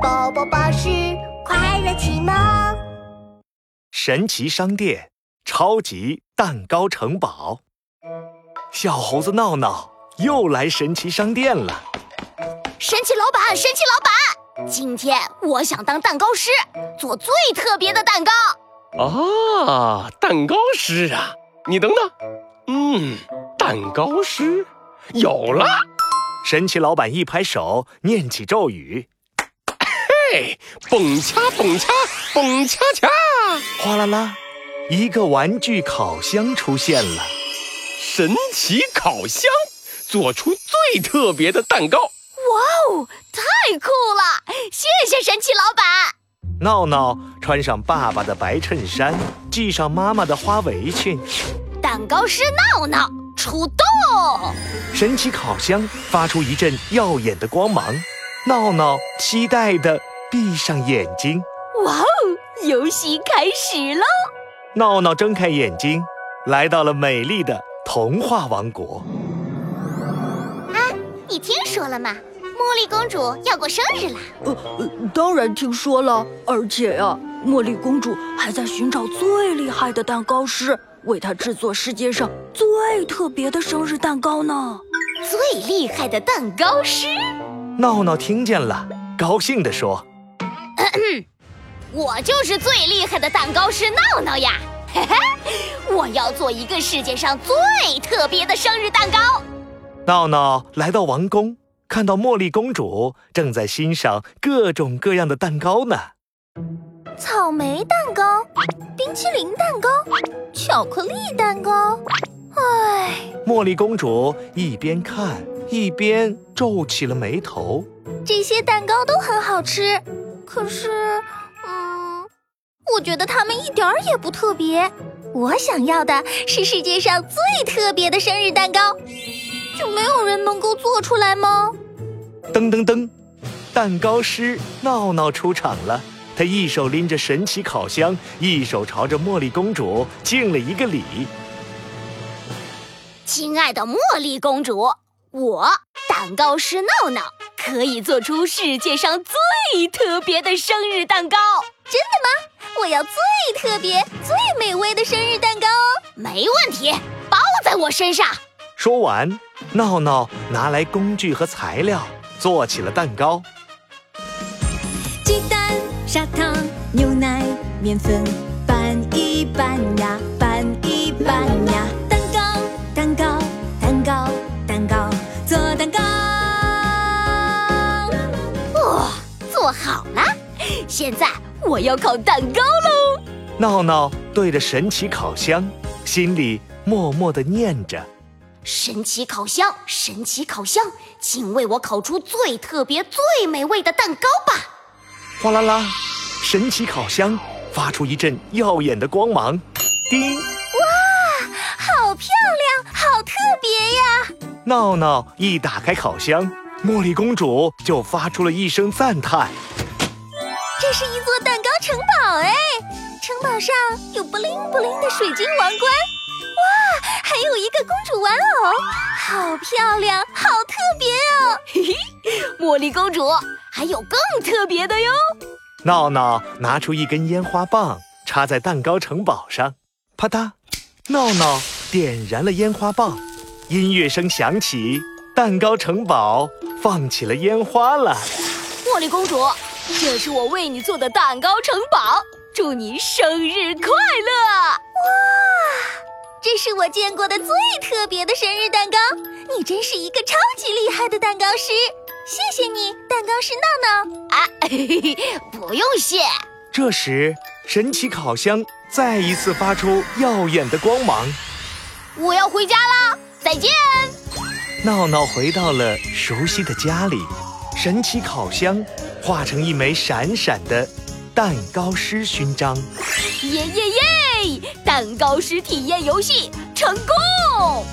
宝宝巴士快乐启蒙。神奇商店超级蛋糕城堡，小猴子闹闹又来神奇商店了。神奇老板，神奇老板，今天我想当蛋糕师，做最特别的蛋糕。啊，蛋糕师啊！你等等，嗯，蛋糕师有了。神奇老板一拍手，念起咒语：“嘿，蹦恰蹦恰蹦恰恰！”哗啦啦，一个玩具烤箱出现了。神奇烤箱做出最特别的蛋糕。哇哦，太酷了！谢谢神奇老板。闹闹穿上爸爸的白衬衫，系上妈妈的花围裙。蛋糕师闹闹出动！神奇烤箱发出一阵耀眼的光芒。闹闹期待地闭上眼睛。哇哦，游戏开始喽！闹闹睁开眼睛，来到了美丽的童话王国。啊，你听说了吗？茉莉公主要过生日了！呃，当然听说了，而且呀，茉莉公主还在寻找最厉害的蛋糕师，为她制作世界上最特别的生日蛋糕呢。最厉害的蛋糕师，闹闹听见了，高兴地说：“我就是最厉害的蛋糕师闹闹呀！嘿嘿，我要做一个世界上最特别的生日蛋糕。”闹闹来到王宫。看到茉莉公主正在欣赏各种各样的蛋糕呢，草莓蛋糕、冰淇淋蛋糕、巧克力蛋糕。唉，茉莉公主一边看一边皱起了眉头。这些蛋糕都很好吃，可是，嗯，我觉得他们一点儿也不特别。我想要的是世界上最特别的生日蛋糕。就没有人能够做出来吗？噔噔噔，蛋糕师闹闹出场了。他一手拎着神奇烤箱，一手朝着茉莉公主敬了一个礼。亲爱的茉莉公主，我蛋糕师闹闹可以做出世界上最特别的生日蛋糕。真的吗？我要最特别、最美味的生日蛋糕哦！没问题，包在我身上。说完。闹闹拿来工具和材料，做起了蛋糕。鸡蛋、砂糖、牛奶、面粉，拌一拌呀，拌一拌呀。蛋糕，蛋糕，蛋糕，蛋糕，做蛋糕。哇，做好了！现在我要烤蛋糕喽。闹闹对着神奇烤箱，心里默默的念着。神奇烤箱，神奇烤箱，请为我烤出最特别、最美味的蛋糕吧！哗啦啦，神奇烤箱发出一阵耀眼的光芒，叮！哇，好漂亮，好特别呀！闹闹一打开烤箱，茉莉公主就发出了一声赞叹：“这是一座蛋糕城堡哎！城堡上有布灵布灵的水晶王冠。”哇还有一个公主玩偶，好漂亮，好特别哦！嘿嘿，茉莉公主还有更特别的哟。闹闹拿出一根烟花棒，插在蛋糕城堡上，啪嗒，闹闹点燃了烟花棒，音乐声响起，蛋糕城堡放起了烟花了。茉莉公主，这是我为你做的蛋糕城堡，祝你生日快乐！哇！这是我见过的最特别的生日蛋糕，你真是一个超级厉害的蛋糕师，谢谢你，蛋糕师闹闹啊！不用谢。这时，神奇烤箱再一次发出耀眼的光芒。我要回家啦，再见。闹闹回到了熟悉的家里，神奇烤箱化成一枚闪闪的蛋糕师勋章。耶耶耶！蛋糕师体验游戏成功。